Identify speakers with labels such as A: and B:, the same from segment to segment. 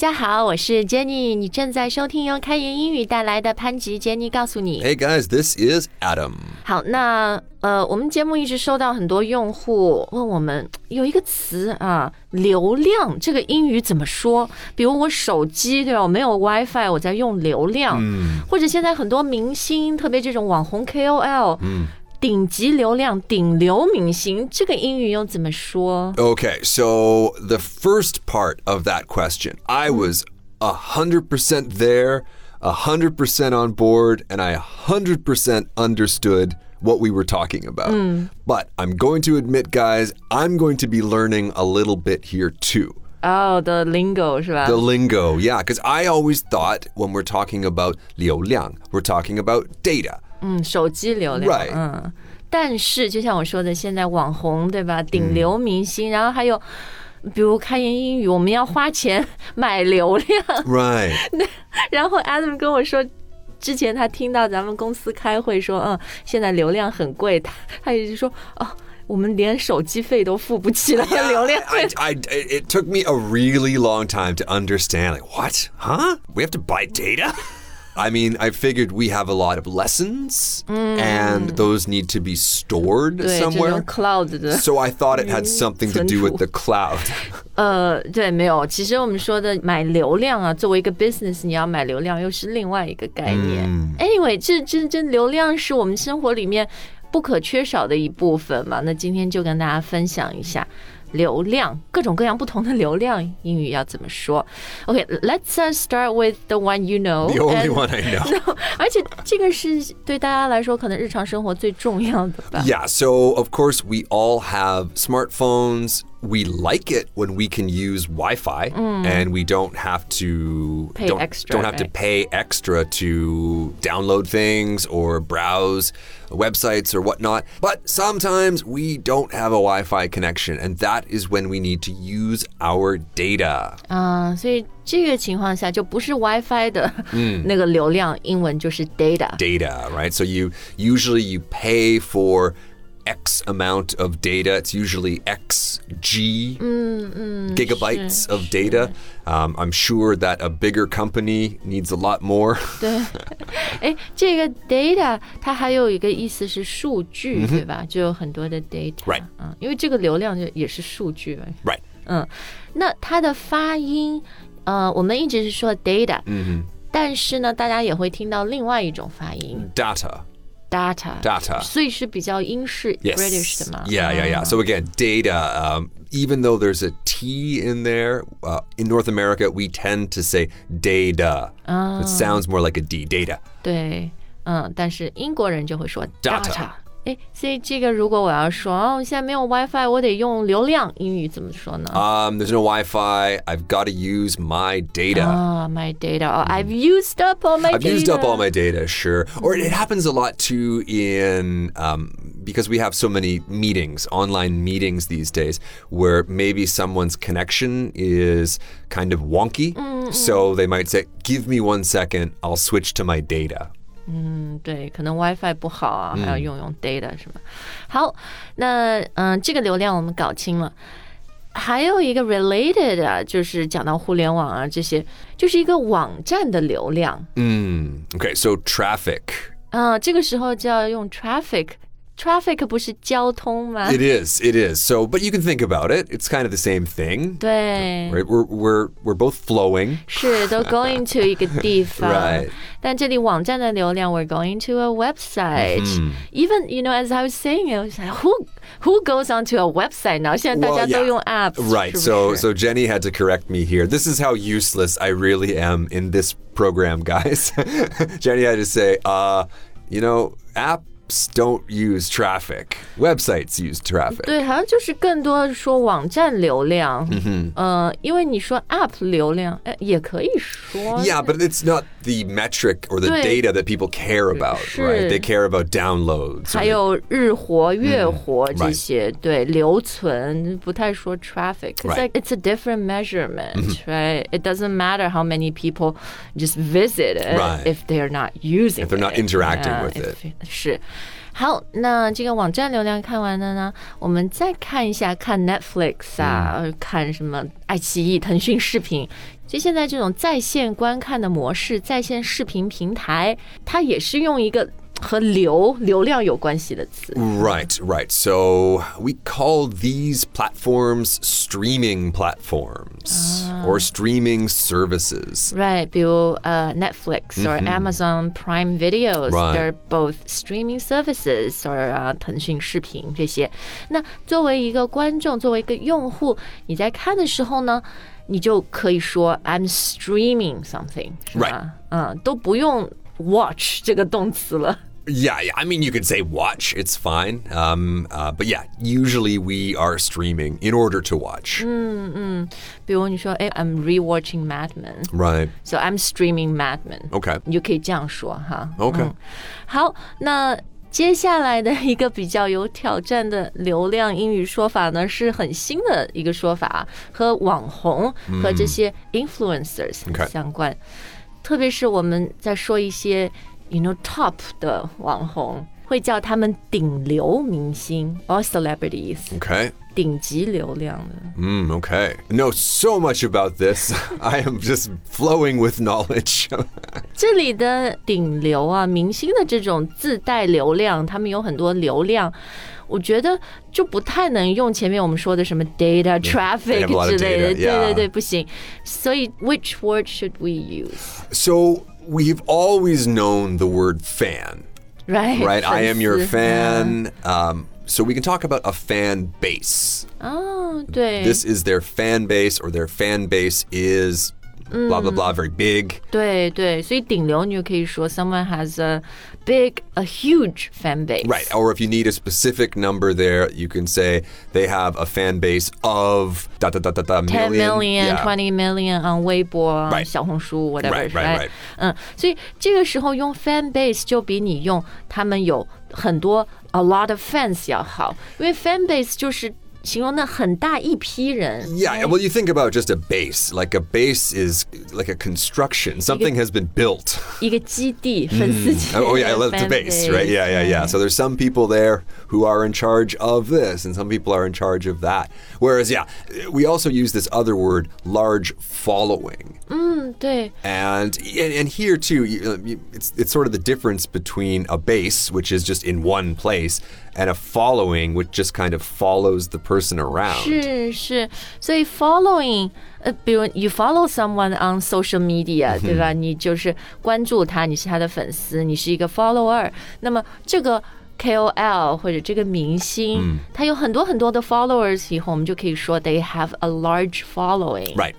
A: 家好，我是 Jenny，你正在收听由开言英语带来的潘吉 Jenny 告诉你。
B: Hey guys, this is Adam.
A: 好，那呃，我们节目一直收到很多用户问我们有一个词啊，流量这个英语怎么说？比如我手机对吧，我没有 WiFi，我在用流量，
B: 嗯
A: 或者现在很多明星，特别这种网红 KOL，
B: 嗯
A: 顶级流量、顶流明星，这个英语又怎么说？
B: Okay, so the first part of that question, I was a hundred percent there, a hundred percent on board, and I a hundred percent understood what we were talking about. But I'm going to admit, guys, I'm going to be learning a little bit here too.
A: 哦、的 lingo 是吧
B: The lingo, yeah, because I always thought when we're talking about 流量, we're talking about data.
A: 嗯，手机流量
B: Right
A: 嗯，但是就像我说的，现在网红对吧，顶流明星，然后还有比如开言英语，我们要花钱买流量
B: ，Right.
A: 然后 Adam 跟我说。之前他听到咱们公司开会说，嗯，现在流量很贵，他他也就说，哦，我们连手机费都付不起了，流量费
B: I, I, it took me a really long time to understand. Like, what? Huh? We have to buy data? I mean, I figured we have a lot of lessons, and those need to be stored
A: 对这种
B: somewhere.
A: cloud 的
B: So I thought it had something to do with the cloud.
A: 呃，对，没有。其实我们说的买流量啊，作为一个 business，你要买流量又是另外一个概念。Anyway，这这这流量是我们生活里面不可缺少的一部分嘛。那今天就跟大家分享一下 流量，各种各样不同的流量英语要怎么说。OK，let's、uh, start with the one you know.
B: The only
A: and-
B: one I know.
A: 而且这个是对大家来说可能日常生活最重要的吧。
B: Yeah, so of course we all have smartphones. We like it when we can use Wi-Fi and we don't have to
A: Pay
B: don't,
A: extra,
B: don't have to
A: right.
B: pay extra to download things or browse websites or whatnot. But sometimes we don't have a Wi-Fi connection, and that is when we need to use our data.
A: 啊，所以这个情况下就不是 WiFi 的那个流量，英文就是 data。
B: data, right? So you usually you pay for X amount of data. It's usually XG gigabytes of data. Um, I'm sure that a bigger company needs a lot more.
A: 对，哎，这个 data 它还有一个意思是数据，对吧？就有很多的 data。
B: Right
A: 嗯，因为这个流量就也是数据呗。
B: right.
A: 嗯，那它的发音，呃，我们一直是说 data，
B: 嗯
A: 但是呢，大家也会听到另外一种发音
B: Data.
A: data。
B: Data.
A: 所以是比较英式
B: Yes.
A: British 的嘛。
B: Yeah, yeah, yeah. So again, data. Um, even though there's a T in there, uh, in North America we tend to say data. It sounds more like a D. Data.
A: 对，嗯，但是英国人就会说
B: Data
A: data。 哎，所以这个如果我要说哦，现在没有 WiFi，我得用流量，英语怎么说呢？
B: Um, there's no Wi-Fi. I've got to use my data.
A: 啊、m y data. Oh, I've used up all my
B: I've
A: data.
B: used up all my data, sure. Or it happens a lot too in um, because we have so many meetings, online meetings these days, where maybe someone's connection is kind of wonky. So they might say, "Give me one second, I'll switch to my data."
A: 嗯，对，可能 WiFi 不好啊，还要用用 data 什么？好，那嗯、这个流量我们搞清了。还有一个 related 啊，就是讲到互联网啊这些，就是一个网站的流量
B: Mm, okay, so traffic.
A: 啊、这个时候就要用 traffic。traffic 不是交通吗？
B: It is, it is. So, but you can think about it. It's kind of the same thing.
A: 对，
B: Right? We're, we're, we're both flowing.
A: 是都 going to 一个地方
B: Right
A: 但这里网站的流量，we're going to a website、Even you know, as I was saying, I was like, who who goes onto a website now？现在大
B: Well,
A: 家都
B: yeah.
A: 用 apps，
B: Right.
A: 是不
B: So
A: 是
B: so Jenny had to correct me here. This is how useless I really am in this program, guys. Jenny had to say, uh, you know, apps don't use traffic. Websites use traffic.
A: 对，好像就是更多说网站流量，嗯
B: 哼
A: 呃，因为你说 app 流量，哎，也可以说
B: Yeah, but it's not the metric or the
A: 对。
B: data that people care about,
A: 是。
B: right? They care about downloads. or
A: 还
B: they-
A: 有日活、月活这
B: right
A: 些，对留存不太说 traffic。It's
B: Right
A: like it's a different measurement, right? It doesn't matter how many people just visit it
B: Right
A: if they're not using,
B: If they're not
A: it.
B: interacting
A: Yeah,
B: with
A: if- 是。 好，那这个网站流量看完了呢，我们再看一下看 Netflix 啊，呃看什么爱奇艺、腾讯视频，其实现在这种在线观看的模式，在线视频平台，它也是用一个和流流量有关系的词。
B: Right, right. So we call these platforms streaming platforms or streaming services.
A: Right，比如呃、Netflix or Amazon Prime Videos，、
B: Right.
A: they're both streaming services or 啊、腾讯视频这些。那作为一个观众，作为一个用户，你在看的时候呢，你就可以说 I'm streaming something，是吧？嗯，都不用 watch 这个动词了。
B: Yeah, yeah. I mean, you could say watch. It's fine. Um, uh, but yeah, usually we are streaming in order to watch.
A: 比如你说，哎，I'm rewatching Mad Men，so
B: Right.
A: I'm streaming Mad Men。
B: Okay.
A: 你就可以这样说哈。
B: Okay.
A: 嗯好，那接下来的一个比较有挑战的流量英语说法呢，是很新的一个说法，和网红和这些 influencers
B: OK
A: 相关。 特别是我们在说一些 you know top 的网红，会叫他们顶流明星 or
B: celebrities，Okay.
A: 顶级流量的。
B: Mm, okay. Know so much about this. I am just flowing with knowledge.
A: 这里的顶流啊，明星的这种自带流量，他们有很多流量，我觉得就不太能用前面我们说的什么 data、
B: they
A: traffic
B: have a lot of
A: 之类的，
B: data,
A: 对对
B: yeah.
A: 对，不行。所以，which word should we use?
B: so we've always known the word fan.
A: Right,
B: right? I am your
A: 粉丝
B: fan. Um, so we can talk about a fan base.
A: 哦，对
B: This is their fan base, or their fan base is blah blah blah, very big.
A: 对对，所以顶流你就可以说 someone has a big, a huge fan base.
B: Right. Or if you need a specific number there, you can say they have a fan base of da da da da da
A: 10 million,
B: Yeah.
A: 20 million on 微博、
B: Right.
A: 小红书，whatever，
B: Right, right, right.
A: 嗯，所以这个时候用 fan base 就比你用他们有很多 a lot of fans 要好，因为 fan base 就是形容那很大一批人。
B: Yeah, well, you think about just a base. Like a base is like a construction. Something has been built.
A: 一个基地，粉丝基地
B: Oh, yeah, I love the
A: fan
B: base, right? Yeah, yeah, yeah. So there's some people there who are in charge of this, and some people are in charge of that. Whereas, yeah, we also use this other word, large following.
A: 嗯，对
B: And and, and here too, you, you, it's it's sort of the difference between a base, which is just in one place, and a following, which just kind of follows the person around.
A: 是是，所以 following，呃，比如 you follow someone on social media，、对吧？你就是关注他，你是他的粉丝，你是一个 follower。那么这个 KOL 或者这个明星，他有很多很多的 followers，以后我们就可以说 they have a large following。
B: Right.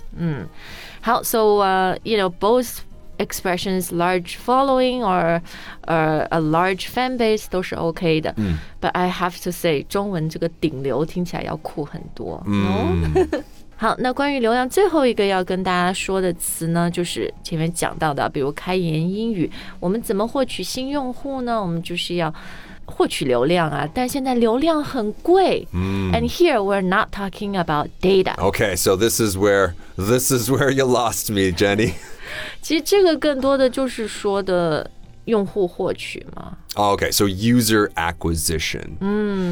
A: How so? Uh, you know, both expressions, large following or uh, a large fan base 都是 OK 的。But I have to say，中文这个顶流听起来要酷很多。no? 好，那关于流量最后一个要跟大家说的词呢，就是前面讲到的，比如开言英语，我们怎么获取新用户呢？我们就是要获取流量啊，但现在流量很贵。And here we're not talking about data。
B: Okay, so this is where this is where you lost me, Jenny.
A: 其实这个更多的就是说的用户获取嘛。
B: Oh, okay, so user acquisition.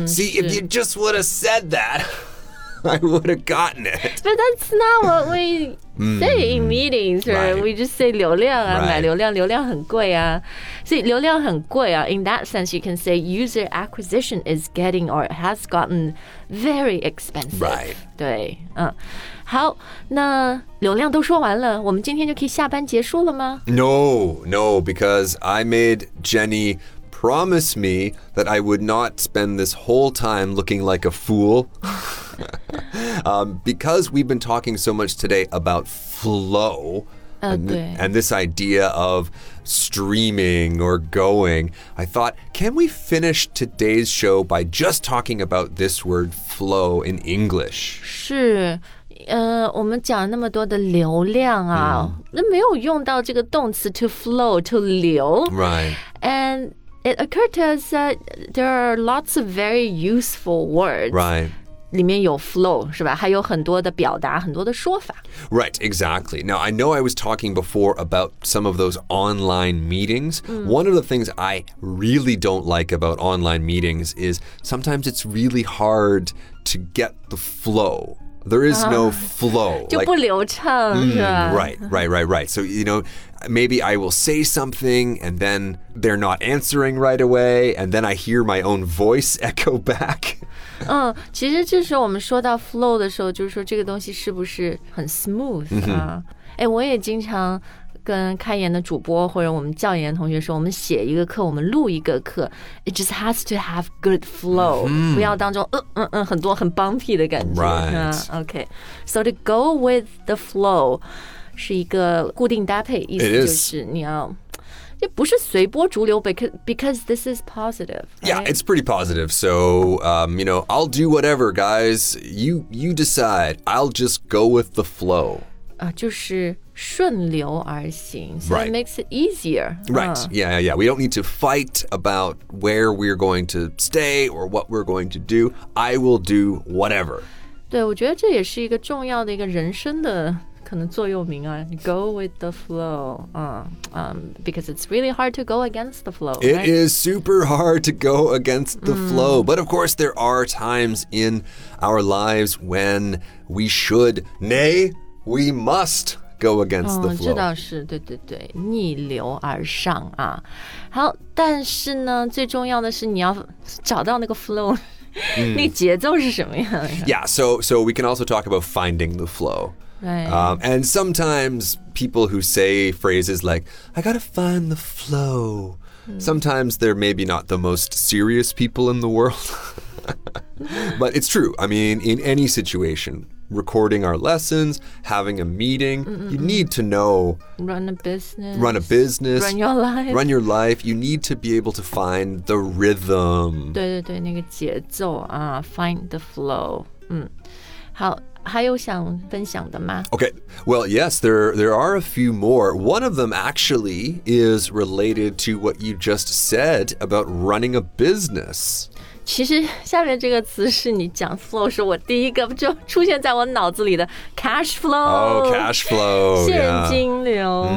B: See, if you just would have said that, I would have gotten it.
A: But that's not what we say in meetings, right?
B: right.
A: We just say 流量啊，
B: Right.
A: 买流量，流量很贵啊，所以流量很贵啊。In that sense, you can say user acquisition is getting or has gotten very expensive.
B: Right.
A: 对，嗯， 好，那流量都说完了，我们今天就可以下班结束了吗？
B: No, no, because I made Jenny promise me that I would not spend this whole time looking like a fool. um, because we've been talking so much today about flow. and,
A: Okay.
B: and this idea of streaming or going, I thought, can we finish today's show by just talking about this word flow in English?
A: 是， 呃，我们讲那么多的流量啊，那、没有用到这个动词 to flow to 流。
B: Right.
A: And it occurred to us that there are lots of very useful words.
B: Right.
A: 里面有 flow 是吧？还有很多的表达，很多的说法。
B: Right, exactly. Now, I know I was talking before about some of those online meetings. One of the things I really don't like about online meetings is sometimes it's really hard to get the flow. There is no flow.
A: 就不流畅、是吧
B: Right, right, right, right. So, you know, maybe I will say something and then they're not answering right away, and then I hear my own voice echo back.
A: 嗯，其实这时候我们说到 flow 的时候，就是说这个东西是不是很 smooth 啊？哎、我也经常 跟开言的主播或者我们教研同学说，我们写一个课，我们录一个课，it just has to have good flow，、嗯、不要当中嗯嗯嗯很多很 bumpy 的感觉。
B: Right.、
A: Uh, so to go with the flow 是一个固定搭配，意思就是你要。也不是随波逐流，because because this is positive. Right?
B: Yeah, it's pretty positive. So, um, you know, I'll do whatever, guys. You you decide. I'll just go with the flow.
A: 啊，就是顺流而行，so
B: Right.
A: it makes it easier.
B: Right.
A: 嗯
B: Yeah, yeah, yeah. We don't need to fight about where we're going to stay or what we're going to do. I will do whatever.
A: 对，我觉得这也是一个重要的一个人生的可能座右铭啊，Go with the flow，嗯嗯，because it's really hard to go against the flow.
B: It
A: right?
B: is super hard to go against the flow. But of course, there are times in our lives when we should, nay, we must go against the
A: 嗯，这
B: flow.
A: 倒是，对对对，逆流而上啊。好，但是呢，最重要的是你要找到那个 flow，、那个节奏是什么样的？
B: Yeah, so so we can also talk about finding the flow.
A: 对，
B: Um, and sometimes people who say phrases like, I gotta find the flow, sometimes they're maybe not the most serious people in the world. but it's true. I mean, in any situation, recording our lessons, having a meeting, you need to know,
A: run a business,
B: run a business,
A: run your life.
B: run your life. You need to be able to find the rhythm.
A: 对对对，那个节奏啊，find the flow。嗯，好，还有想分享的吗？
B: Okay. Well, yes, there there are a few more. One of them actually is related to what you just said about running a business.
A: 其实下面这个词是你讲 flow 是我第一个就出现在我脑子里的 cash flow，、
B: Oh, cash flow.
A: 现.金流。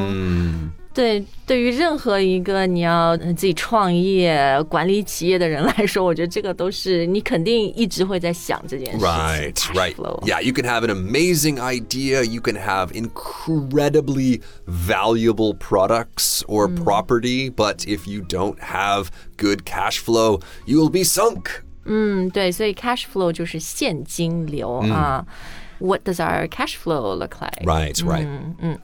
A: 对，对于任何一个你要呃自己创业、管理企业的人来说，我觉得这个都是你肯定一直会在想这件事情。
B: Right, right. Yeah, you can have an amazing idea. You can have incredibly valuable products or property, but if you don't have good cash flow, you will be sunk.
A: 嗯，对，所以 cash flow 就是现金流、啊。what does our cash flow look like?
B: Right, right. Mm, mm.
A: 嗯嗯，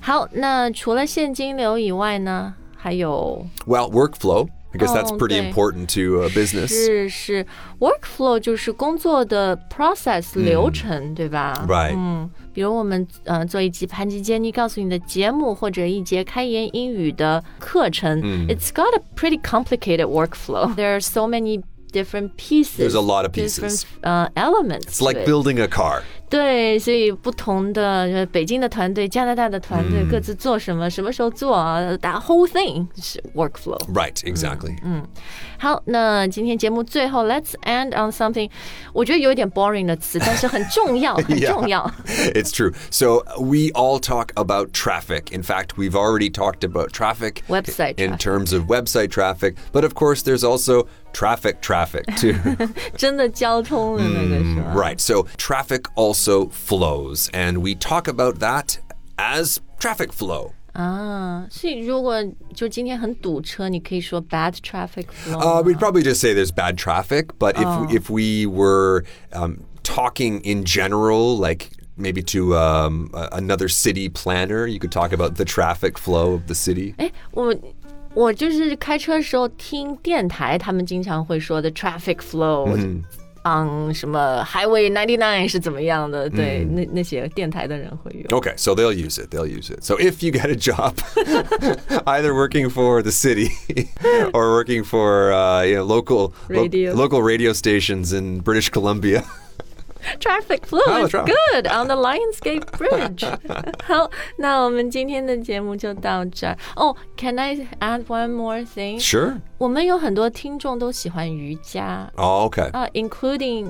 A: 好，那除了现金流以外呢，还有
B: Well, workflow. I guess that's pretty important to a business.
A: 是是 workflow 就是工作的 process 流程，对吧
B: ？Right.
A: 嗯，比如我们呃做一集潘吉 Jenny 告诉你的节目，或者一节开言英语的课程、i got a pretty complicated workflow. There are so many different pieces.
B: There's a lot of
A: different,
B: pieces.
A: uh, elements.
B: It's like building a car.
A: 对，所以不同的呃北京的团队、加拿大的团队、各自做什么，什么时候做啊，that whole thing 是 workflow。
B: Right, exactly.
A: 好，那今天节目最后，Let's end on something，我觉得有一点 boring 的词，但是很重要，很重要。
B: it's true. So we all talk about traffic. In fact, we've already talked about traffic
A: Website
B: in
A: traffic.
B: terms of website traffic, but of course there's also traffic traffic too.
A: 真的交通的那个是吧？
B: right. So traffic also flows and we talk about that as traffic flow.
A: 啊，所以如果就今天很堵车，你可以说 bad traffic flow
B: Uh,
A: 吗。
B: we'd probably just say there's bad traffic, but if if we were um, talking in general, like maybe to um, a- another city planner, you could talk about the traffic flow of the city.
A: 哎，我 我就是开车的时候听电台，他们经常会说的 traffic flow、on 什么 Highway ninety nine 是怎么样的？对，那那些电台的人会用。
B: Okay, so they'll use it. They'll use it. So if you get a job, either working for the city or working for uh, you know local lo-
A: Radio.
B: local radio stations in British Columbia.
A: Traffic flow
B: Oh,
A: is
B: traffic.
A: good on the Lionsgate Bridge 。好，那我们今天的节目就到这儿。哦、c a n I add one more thing？
B: Sure.
A: 我们有很多听众都喜欢瑜伽
B: Oh, okay.
A: 啊，including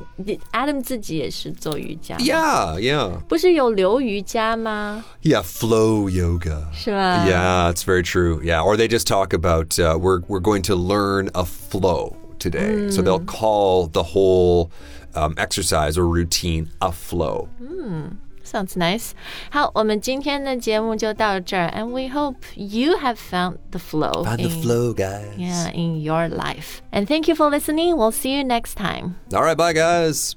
A: Adam 自己也是做瑜伽。
B: Yeah, yeah,
A: 不是有流瑜伽吗？
B: yeah. Flow yoga.
A: 是吧
B: Yeah, it's very true. Yeah, or they just talk about uh, we're we're going to learn a flow today. So they'll call the whole um, exercise or routine a flow.
A: Sounds nice. 好，我们今天的节目就到这儿，and we hope you have found the flow.
B: Find the
A: in-
B: flow, guys.
A: Yeah, in your life. And thank you for listening. We'll see you next time.
B: All right, bye, guys.